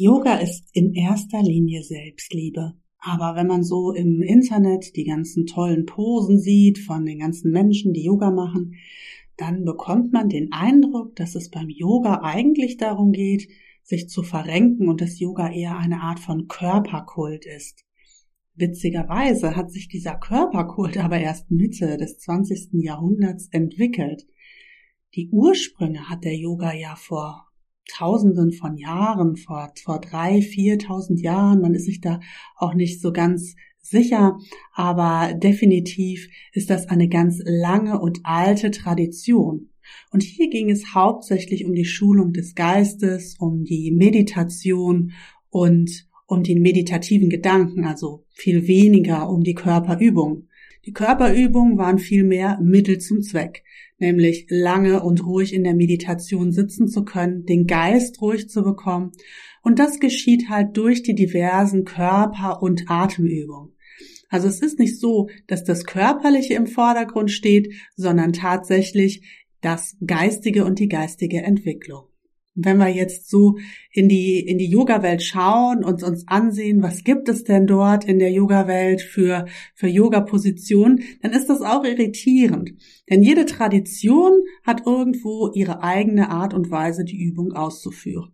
Yoga ist in erster Linie Selbstliebe. Aber wenn man so im Internet die ganzen tollen Posen sieht von den ganzen Menschen, die Yoga machen, dann bekommt man den Eindruck, dass es beim Yoga eigentlich darum geht, sich zu verrenken und dass Yoga eher eine Art von Körperkult ist. Witzigerweise hat sich dieser Körperkult aber erst Mitte des 20. Jahrhunderts entwickelt. Die Ursprünge hat der Yoga ja vor Tausenden von Jahren, vor, vor drei, viertausend Jahren. Man ist sich da auch nicht so ganz sicher, aber definitiv ist das eine ganz lange und alte Tradition. Und hier ging es hauptsächlich um die Schulung des Geistes, um die Meditation und um den meditativen Gedanken, also viel weniger um die Körperübung. Die Körperübungen waren vielmehr Mittel zum Zweck nämlich lange und ruhig in der Meditation sitzen zu können, den Geist ruhig zu bekommen. Und das geschieht halt durch die diversen Körper- und Atemübungen. Also es ist nicht so, dass das Körperliche im Vordergrund steht, sondern tatsächlich das Geistige und die geistige Entwicklung wenn wir jetzt so in die, in die Yoga-Welt schauen und uns ansehen, was gibt es denn dort in der Yoga-Welt für, für Yoga-Positionen, dann ist das auch irritierend. Denn jede Tradition hat irgendwo ihre eigene Art und Weise, die Übung auszuführen.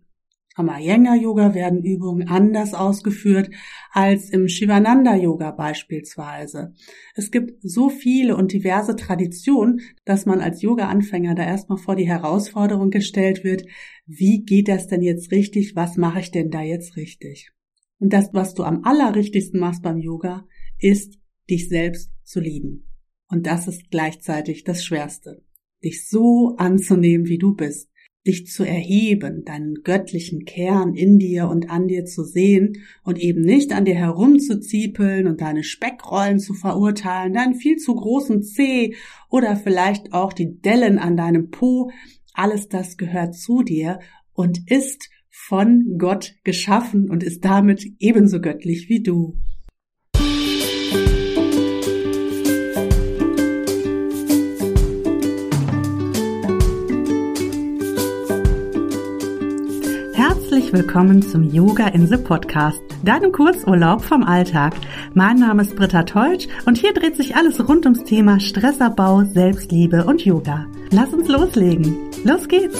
Am Iyengar Yoga werden Übungen anders ausgeführt als im Shivananda Yoga beispielsweise. Es gibt so viele und diverse Traditionen, dass man als Yoga-Anfänger da erstmal vor die Herausforderung gestellt wird, wie geht das denn jetzt richtig? Was mache ich denn da jetzt richtig? Und das, was du am allerrichtigsten machst beim Yoga, ist, dich selbst zu lieben. Und das ist gleichzeitig das Schwerste. Dich so anzunehmen, wie du bist dich zu erheben, deinen göttlichen Kern in dir und an dir zu sehen und eben nicht an dir herumzuziepeln und deine Speckrollen zu verurteilen, deinen viel zu großen Zeh oder vielleicht auch die Dellen an deinem Po. Alles das gehört zu dir und ist von Gott geschaffen und ist damit ebenso göttlich wie du. Willkommen zum Yoga in the Podcast, deinem Kurzurlaub vom Alltag. Mein Name ist Britta Teutsch und hier dreht sich alles rund ums Thema Stressabbau, Selbstliebe und Yoga. Lass uns loslegen. Los geht's!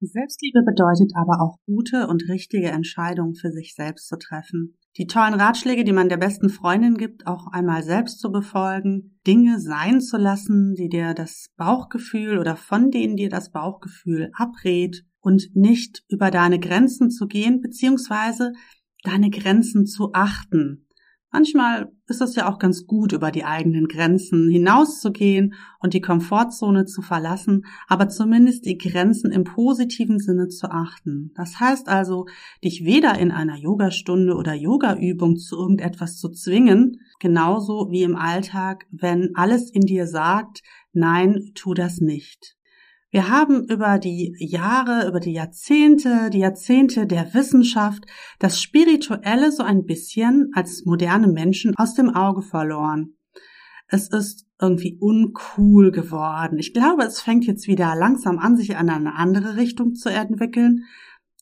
Selbstliebe bedeutet aber auch gute und richtige Entscheidungen für sich selbst zu treffen. Die tollen Ratschläge, die man der besten Freundin gibt, auch einmal selbst zu befolgen, Dinge sein zu lassen, die dir das Bauchgefühl oder von denen dir das Bauchgefühl abrät und nicht über deine Grenzen zu gehen, beziehungsweise deine Grenzen zu achten. Manchmal ist es ja auch ganz gut, über die eigenen Grenzen hinauszugehen und die Komfortzone zu verlassen, aber zumindest die Grenzen im positiven Sinne zu achten. Das heißt also, dich weder in einer Yogastunde oder Yogaübung zu irgendetwas zu zwingen, genauso wie im Alltag, wenn alles in dir sagt, nein, tu das nicht. Wir haben über die Jahre, über die Jahrzehnte, die Jahrzehnte der Wissenschaft das Spirituelle so ein bisschen als moderne Menschen aus dem Auge verloren. Es ist irgendwie uncool geworden. Ich glaube, es fängt jetzt wieder langsam an, sich in eine andere Richtung zu entwickeln.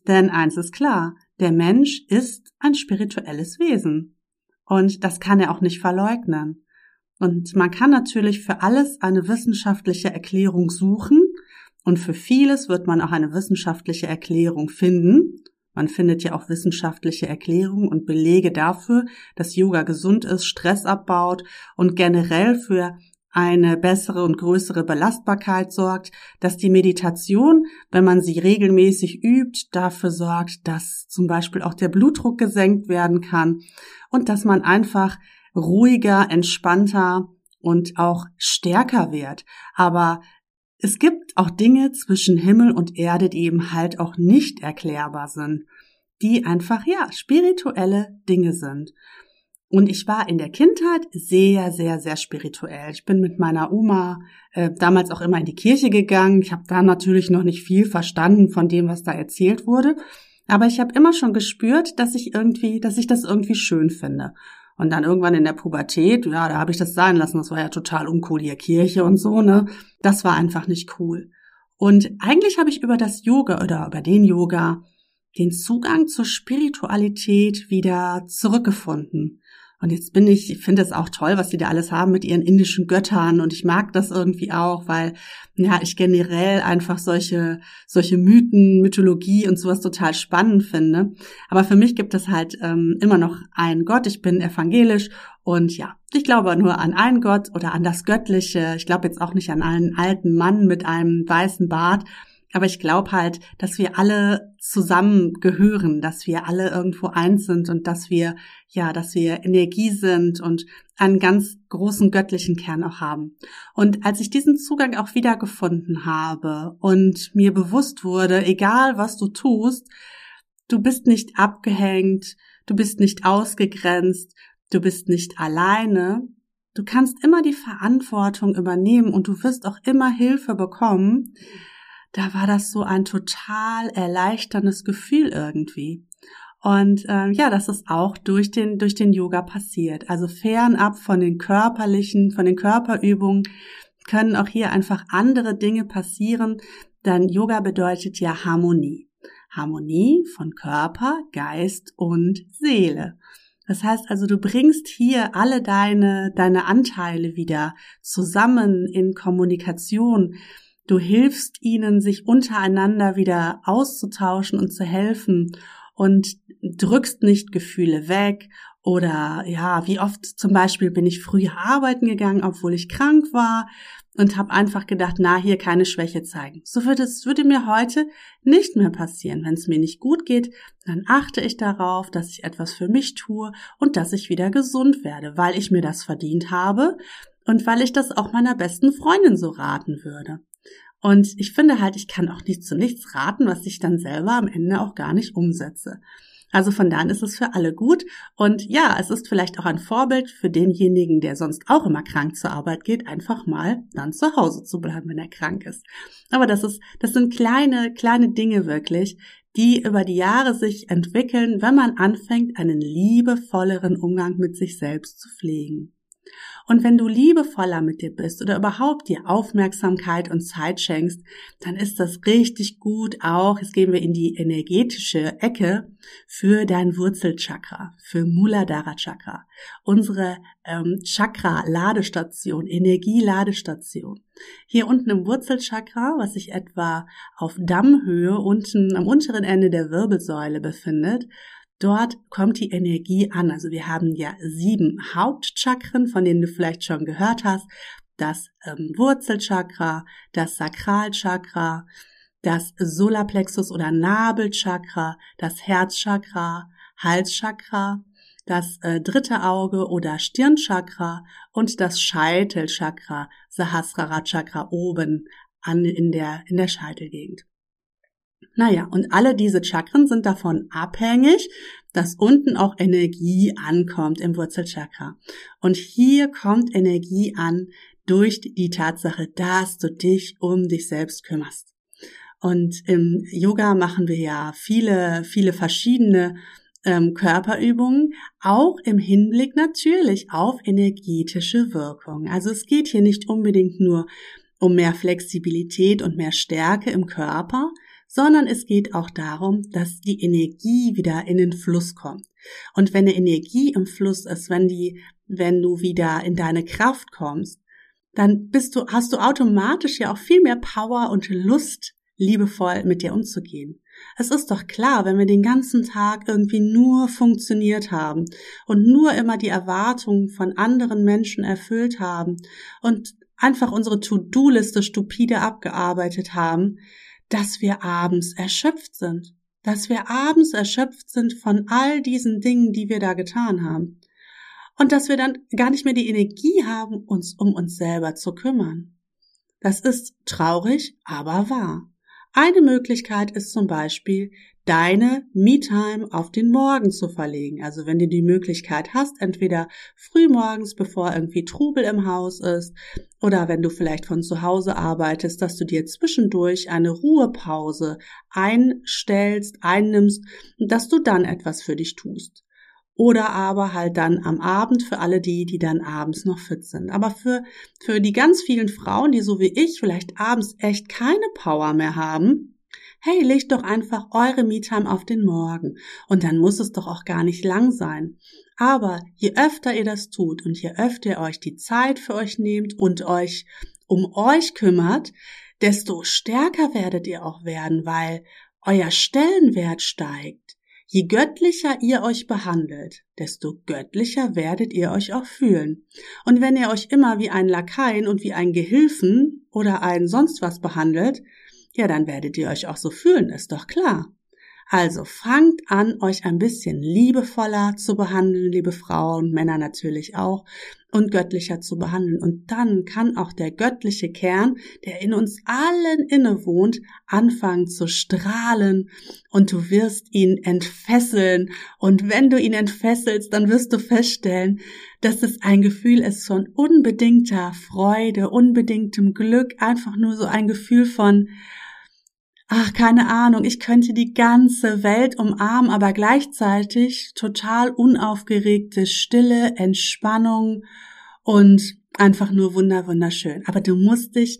Denn eins ist klar, der Mensch ist ein spirituelles Wesen. Und das kann er auch nicht verleugnen. Und man kann natürlich für alles eine wissenschaftliche Erklärung suchen, und für vieles wird man auch eine wissenschaftliche Erklärung finden. Man findet ja auch wissenschaftliche Erklärungen und Belege dafür, dass Yoga gesund ist, Stress abbaut und generell für eine bessere und größere Belastbarkeit sorgt, dass die Meditation, wenn man sie regelmäßig übt, dafür sorgt, dass zum Beispiel auch der Blutdruck gesenkt werden kann und dass man einfach ruhiger, entspannter und auch stärker wird. Aber es gibt auch Dinge zwischen Himmel und Erde, die eben halt auch nicht erklärbar sind, die einfach, ja, spirituelle Dinge sind. Und ich war in der Kindheit sehr, sehr, sehr spirituell. Ich bin mit meiner Oma äh, damals auch immer in die Kirche gegangen. Ich habe da natürlich noch nicht viel verstanden von dem, was da erzählt wurde. Aber ich habe immer schon gespürt, dass ich irgendwie, dass ich das irgendwie schön finde. Und dann irgendwann in der Pubertät, ja, da habe ich das sein lassen. Das war ja total uncool, hier Kirche und so, ne? Das war einfach nicht cool. Und eigentlich habe ich über das Yoga oder über den Yoga den Zugang zur Spiritualität wieder zurückgefunden. Und jetzt bin ich, ich finde es auch toll, was die da alles haben mit ihren indischen Göttern und ich mag das irgendwie auch, weil ja, ich generell einfach solche solche Mythen, Mythologie und sowas total spannend finde. Aber für mich gibt es halt ähm, immer noch einen Gott. Ich bin evangelisch und ja, ich glaube nur an einen Gott oder an das Göttliche. Ich glaube jetzt auch nicht an einen alten Mann mit einem weißen Bart, aber ich glaube halt, dass wir alle zusammengehören, dass wir alle irgendwo eins sind und dass wir, ja, dass wir Energie sind und einen ganz großen göttlichen Kern auch haben. Und als ich diesen Zugang auch wiedergefunden habe und mir bewusst wurde, egal was du tust, du bist nicht abgehängt, du bist nicht ausgegrenzt, du bist nicht alleine, du kannst immer die Verantwortung übernehmen und du wirst auch immer Hilfe bekommen, da war das so ein total erleichterndes Gefühl irgendwie. Und ähm, ja, das ist auch durch den durch den Yoga passiert. Also fernab von den körperlichen, von den Körperübungen können auch hier einfach andere Dinge passieren, denn Yoga bedeutet ja Harmonie. Harmonie von Körper, Geist und Seele. Das heißt also, du bringst hier alle deine, deine Anteile wieder zusammen in Kommunikation Du hilfst ihnen, sich untereinander wieder auszutauschen und zu helfen und drückst nicht Gefühle weg oder ja, wie oft zum Beispiel bin ich früher arbeiten gegangen, obwohl ich krank war und habe einfach gedacht, na, hier keine Schwäche zeigen. So würde es würde mir heute nicht mehr passieren. Wenn es mir nicht gut geht, dann achte ich darauf, dass ich etwas für mich tue und dass ich wieder gesund werde, weil ich mir das verdient habe und weil ich das auch meiner besten Freundin so raten würde. Und ich finde halt, ich kann auch nicht zu nichts raten, was ich dann selber am Ende auch gar nicht umsetze. Also von daher ist es für alle gut. Und ja, es ist vielleicht auch ein Vorbild für denjenigen, der sonst auch immer krank zur Arbeit geht, einfach mal dann zu Hause zu bleiben, wenn er krank ist. Aber das ist, das sind kleine, kleine Dinge wirklich, die über die Jahre sich entwickeln, wenn man anfängt, einen liebevolleren Umgang mit sich selbst zu pflegen. Und wenn du liebevoller mit dir bist oder überhaupt dir Aufmerksamkeit und Zeit schenkst, dann ist das richtig gut auch, jetzt gehen wir in die energetische Ecke, für dein Wurzelchakra, für Muladhara Chakra, unsere ähm, Chakra-Ladestation, Energieladestation. Hier unten im Wurzelchakra, was sich etwa auf Dammhöhe unten am unteren Ende der Wirbelsäule befindet, Dort kommt die Energie an. Also wir haben ja sieben Hauptchakren, von denen du vielleicht schon gehört hast. Das ähm, Wurzelchakra, das Sakralchakra, das Solarplexus oder Nabelchakra, das Herzchakra, Halschakra, das äh, dritte Auge oder Stirnchakra und das Scheitelchakra, Sahasrara Chakra oben an in der in der Scheitelgegend. Naja, und alle diese Chakren sind davon abhängig, dass unten auch Energie ankommt im Wurzelchakra. Und hier kommt Energie an durch die Tatsache, dass du dich um dich selbst kümmerst. Und im Yoga machen wir ja viele, viele verschiedene ähm, Körperübungen, auch im Hinblick natürlich auf energetische Wirkung. Also es geht hier nicht unbedingt nur um mehr Flexibilität und mehr Stärke im Körper, sondern es geht auch darum, dass die Energie wieder in den Fluss kommt. Und wenn eine Energie im Fluss ist, wenn die, wenn du wieder in deine Kraft kommst, dann bist du, hast du automatisch ja auch viel mehr Power und Lust, liebevoll mit dir umzugehen. Es ist doch klar, wenn wir den ganzen Tag irgendwie nur funktioniert haben und nur immer die Erwartungen von anderen Menschen erfüllt haben und einfach unsere To-Do-Liste stupide abgearbeitet haben, dass wir abends erschöpft sind, dass wir abends erschöpft sind von all diesen Dingen, die wir da getan haben. Und dass wir dann gar nicht mehr die Energie haben, uns um uns selber zu kümmern. Das ist traurig, aber wahr. Eine Möglichkeit ist zum Beispiel, deine Me-Time auf den Morgen zu verlegen. Also wenn du die Möglichkeit hast, entweder frühmorgens, bevor irgendwie Trubel im Haus ist, oder wenn du vielleicht von zu Hause arbeitest, dass du dir zwischendurch eine Ruhepause einstellst, einnimmst und dass du dann etwas für dich tust. Oder aber halt dann am Abend für alle die, die dann abends noch fit sind. Aber für, für die ganz vielen Frauen, die so wie ich vielleicht abends echt keine Power mehr haben, hey, legt doch einfach eure Me-Time auf den Morgen. Und dann muss es doch auch gar nicht lang sein. Aber je öfter ihr das tut und je öfter ihr euch die Zeit für euch nehmt und euch um euch kümmert, desto stärker werdet ihr auch werden, weil euer Stellenwert steigt. Je göttlicher ihr euch behandelt, desto göttlicher werdet ihr euch auch fühlen. Und wenn ihr euch immer wie ein Lakaien und wie ein Gehilfen oder ein sonst was behandelt, ja, dann werdet ihr euch auch so fühlen, ist doch klar. Also fangt an, euch ein bisschen liebevoller zu behandeln, liebe Frauen, Männer natürlich auch, und göttlicher zu behandeln. Und dann kann auch der göttliche Kern, der in uns allen inne wohnt, anfangen zu strahlen und du wirst ihn entfesseln. Und wenn du ihn entfesselst, dann wirst du feststellen, dass es ein Gefühl ist von unbedingter Freude, unbedingtem Glück, einfach nur so ein Gefühl von, ach, keine Ahnung, ich könnte die ganze Welt umarmen, aber gleichzeitig total unaufgeregte Stille, Entspannung und einfach nur wunder, wunderschön. Aber du musst dich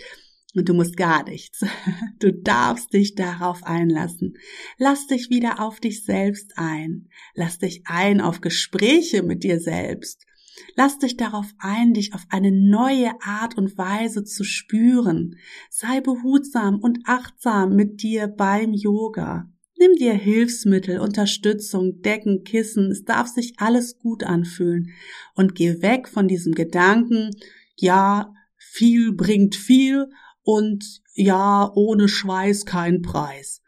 und du musst gar nichts. Du darfst dich darauf einlassen. Lass dich wieder auf dich selbst ein. Lass dich ein auf Gespräche mit dir selbst. Lass dich darauf ein, dich auf eine neue Art und Weise zu spüren. Sei behutsam und achtsam mit dir beim Yoga. Nimm dir Hilfsmittel, Unterstützung, Decken, Kissen. Es darf sich alles gut anfühlen. Und geh weg von diesem Gedanken, ja, viel bringt viel und ja, ohne Schweiß kein Preis.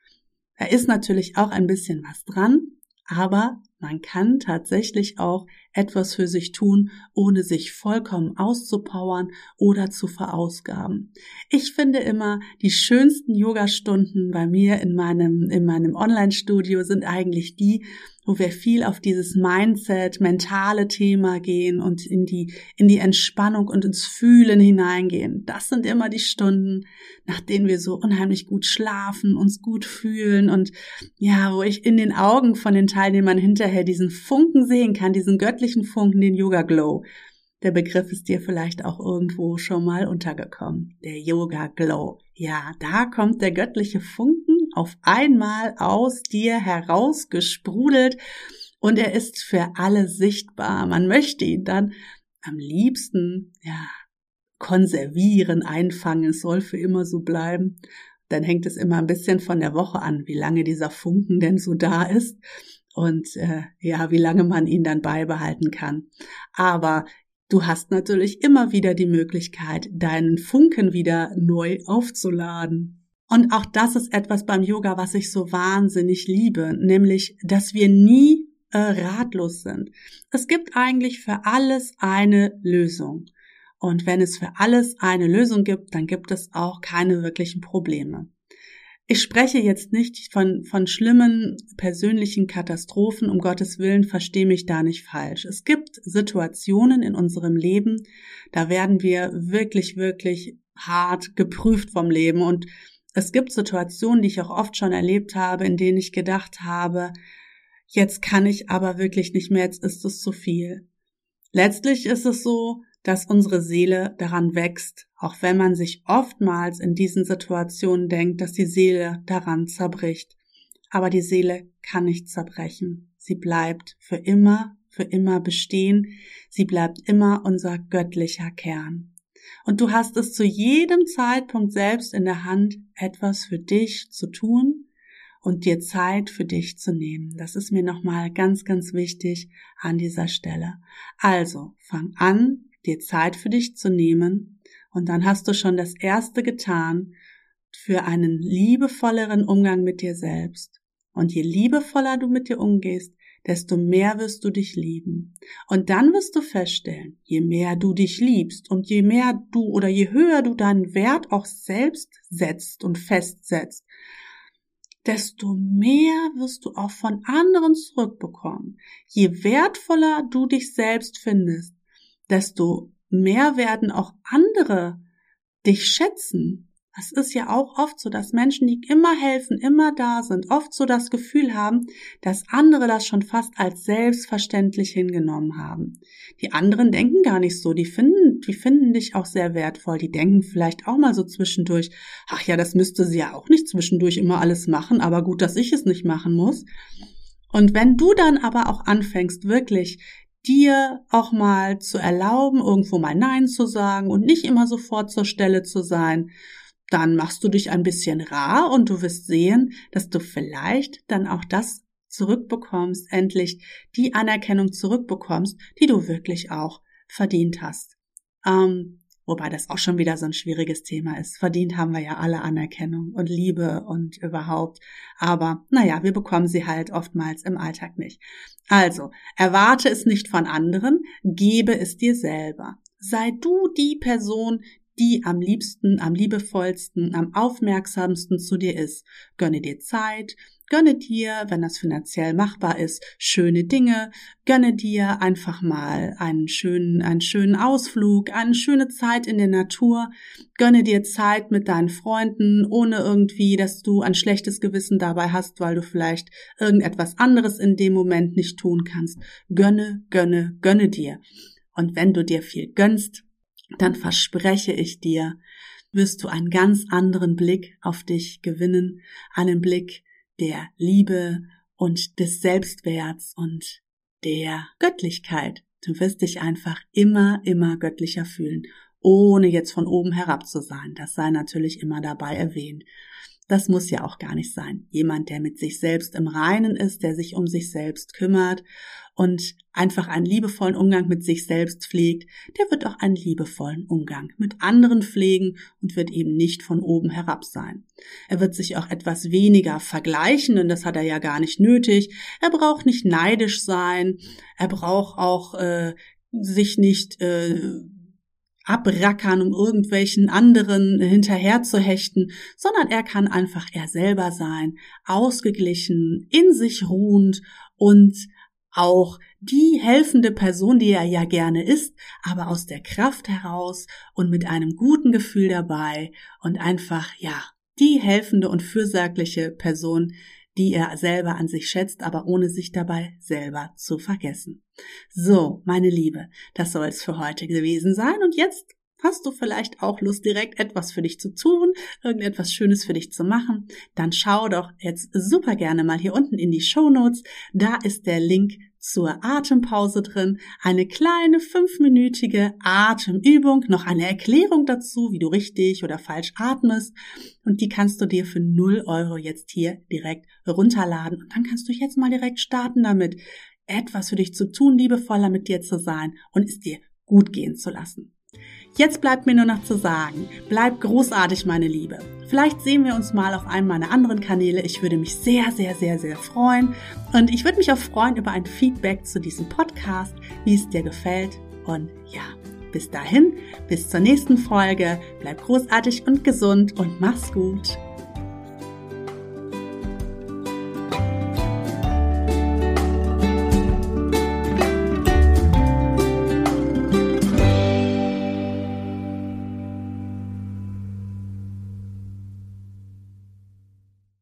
Da ist natürlich auch ein bisschen was dran, aber man kann tatsächlich auch etwas für sich tun, ohne sich vollkommen auszupowern oder zu verausgaben. Ich finde immer, die schönsten Yogastunden bei mir in meinem, in meinem Online-Studio sind eigentlich die, wo wir viel auf dieses Mindset, mentale Thema gehen und in die, in die Entspannung und ins Fühlen hineingehen. Das sind immer die Stunden, nach denen wir so unheimlich gut schlafen, uns gut fühlen und ja, wo ich in den Augen von den Teilnehmern hinterher diesen Funken sehen kann, diesen göttlichen Funken, den Yoga Glow. Der Begriff ist dir vielleicht auch irgendwo schon mal untergekommen. Der Yoga Glow. Ja, da kommt der göttliche Funken auf einmal aus dir herausgesprudelt und er ist für alle sichtbar. Man möchte ihn dann am liebsten, ja, konservieren, einfangen. Es soll für immer so bleiben. Dann hängt es immer ein bisschen von der Woche an, wie lange dieser Funken denn so da ist und äh, ja, wie lange man ihn dann beibehalten kann. Aber du hast natürlich immer wieder die Möglichkeit, deinen Funken wieder neu aufzuladen. Und auch das ist etwas beim Yoga, was ich so wahnsinnig liebe, nämlich, dass wir nie äh, ratlos sind. Es gibt eigentlich für alles eine Lösung. Und wenn es für alles eine Lösung gibt, dann gibt es auch keine wirklichen Probleme. Ich spreche jetzt nicht von, von schlimmen persönlichen Katastrophen, um Gottes Willen, verstehe mich da nicht falsch. Es gibt Situationen in unserem Leben, da werden wir wirklich, wirklich hart geprüft vom Leben und es gibt Situationen, die ich auch oft schon erlebt habe, in denen ich gedacht habe, jetzt kann ich aber wirklich nicht mehr, jetzt ist es zu viel. Letztlich ist es so, dass unsere Seele daran wächst, auch wenn man sich oftmals in diesen Situationen denkt, dass die Seele daran zerbricht. Aber die Seele kann nicht zerbrechen. Sie bleibt für immer, für immer bestehen. Sie bleibt immer unser göttlicher Kern. Und du hast es zu jedem Zeitpunkt selbst in der Hand, etwas für dich zu tun und dir Zeit für dich zu nehmen. Das ist mir nochmal ganz, ganz wichtig an dieser Stelle. Also, fang an, dir Zeit für dich zu nehmen und dann hast du schon das Erste getan für einen liebevolleren Umgang mit dir selbst. Und je liebevoller du mit dir umgehst, desto mehr wirst du dich lieben. Und dann wirst du feststellen, je mehr du dich liebst und je mehr du oder je höher du deinen Wert auch selbst setzt und festsetzt, desto mehr wirst du auch von anderen zurückbekommen. Je wertvoller du dich selbst findest, desto mehr werden auch andere dich schätzen Es ist ja auch oft so, dass Menschen, die immer helfen, immer da sind, oft so das Gefühl haben, dass andere das schon fast als selbstverständlich hingenommen haben. Die anderen denken gar nicht so, die finden, die finden dich auch sehr wertvoll, die denken vielleicht auch mal so zwischendurch, ach ja, das müsste sie ja auch nicht zwischendurch immer alles machen, aber gut, dass ich es nicht machen muss. Und wenn du dann aber auch anfängst, wirklich dir auch mal zu erlauben, irgendwo mal Nein zu sagen und nicht immer sofort zur Stelle zu sein dann machst du dich ein bisschen rar und du wirst sehen, dass du vielleicht dann auch das zurückbekommst, endlich die Anerkennung zurückbekommst, die du wirklich auch verdient hast. Ähm, wobei das auch schon wieder so ein schwieriges Thema ist. Verdient haben wir ja alle Anerkennung und Liebe und überhaupt. Aber naja, wir bekommen sie halt oftmals im Alltag nicht. Also, erwarte es nicht von anderen, gebe es dir selber. Sei du die Person, die am liebsten, am liebevollsten, am aufmerksamsten zu dir ist. Gönne dir Zeit, gönne dir, wenn das finanziell machbar ist, schöne Dinge, gönne dir einfach mal einen schönen, einen schönen Ausflug, eine schöne Zeit in der Natur, gönne dir Zeit mit deinen Freunden, ohne irgendwie, dass du ein schlechtes Gewissen dabei hast, weil du vielleicht irgendetwas anderes in dem Moment nicht tun kannst. Gönne, gönne, gönne dir. Und wenn du dir viel gönnst, dann verspreche ich dir, wirst du einen ganz anderen Blick auf dich gewinnen, einen Blick der Liebe und des Selbstwerts und der Göttlichkeit. Du wirst dich einfach immer, immer göttlicher fühlen, ohne jetzt von oben herab zu sein. Das sei natürlich immer dabei erwähnt. Das muss ja auch gar nicht sein. Jemand, der mit sich selbst im Reinen ist, der sich um sich selbst kümmert und einfach einen liebevollen Umgang mit sich selbst pflegt, der wird auch einen liebevollen Umgang mit anderen pflegen und wird eben nicht von oben herab sein. Er wird sich auch etwas weniger vergleichen, denn das hat er ja gar nicht nötig. Er braucht nicht neidisch sein. Er braucht auch äh, sich nicht äh, abrackern, um irgendwelchen anderen hinterher zu hechten, sondern er kann einfach er selber sein, ausgeglichen, in sich ruhend und auch die helfende Person, die er ja gerne ist, aber aus der Kraft heraus und mit einem guten Gefühl dabei und einfach, ja, die helfende und fürsorgliche Person, die er selber an sich schätzt, aber ohne sich dabei selber zu vergessen. So, meine Liebe, das soll es für heute gewesen sein und jetzt Hast du vielleicht auch Lust, direkt etwas für dich zu tun, irgendetwas Schönes für dich zu machen? Dann schau doch jetzt super gerne mal hier unten in die Show Notes. Da ist der Link zur Atempause drin, eine kleine fünfminütige Atemübung, noch eine Erklärung dazu, wie du richtig oder falsch atmest. Und die kannst du dir für 0 Euro jetzt hier direkt runterladen. Und dann kannst du jetzt mal direkt starten damit, etwas für dich zu tun, liebevoller mit dir zu sein und es dir gut gehen zu lassen. Jetzt bleibt mir nur noch zu sagen, bleib großartig, meine Liebe. Vielleicht sehen wir uns mal auf einem meiner anderen Kanäle. Ich würde mich sehr, sehr, sehr, sehr freuen. Und ich würde mich auch freuen über ein Feedback zu diesem Podcast, wie es dir gefällt. Und ja, bis dahin, bis zur nächsten Folge. Bleib großartig und gesund und mach's gut.